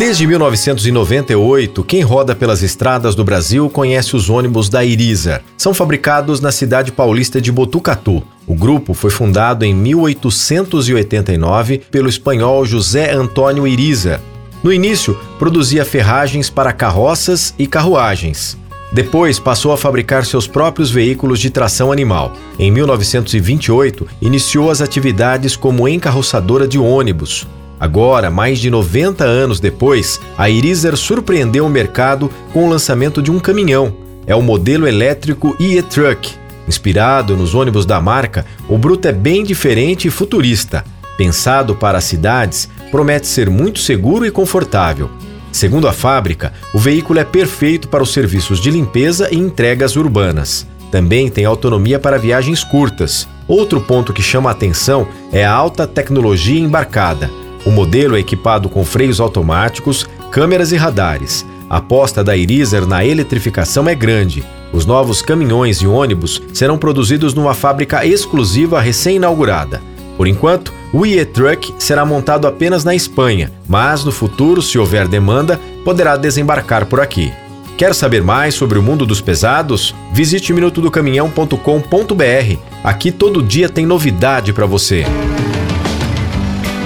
Desde 1998, quem roda pelas estradas do Brasil conhece os ônibus da Iriza. São fabricados na cidade paulista de Botucatu. O grupo foi fundado em 1889 pelo espanhol José Antônio Iriza. No início, produzia ferragens para carroças e carruagens. Depois passou a fabricar seus próprios veículos de tração animal. Em 1928, iniciou as atividades como encarroçadora de ônibus. Agora, mais de 90 anos depois, a Irizer surpreendeu o mercado com o lançamento de um caminhão. É o modelo elétrico e-Truck. Inspirado nos ônibus da marca, o bruto é bem diferente e futurista. Pensado para cidades, promete ser muito seguro e confortável. Segundo a fábrica, o veículo é perfeito para os serviços de limpeza e entregas urbanas. Também tem autonomia para viagens curtas. Outro ponto que chama a atenção é a alta tecnologia embarcada. O modelo é equipado com freios automáticos, câmeras e radares. A aposta da Iriser na eletrificação é grande. Os novos caminhões e ônibus serão produzidos numa fábrica exclusiva recém-inaugurada. Por enquanto, o e-Truck será montado apenas na Espanha, mas no futuro, se houver demanda, poderá desembarcar por aqui. Quer saber mais sobre o mundo dos pesados? Visite minutodocaminhão.com.br. Aqui todo dia tem novidade para você.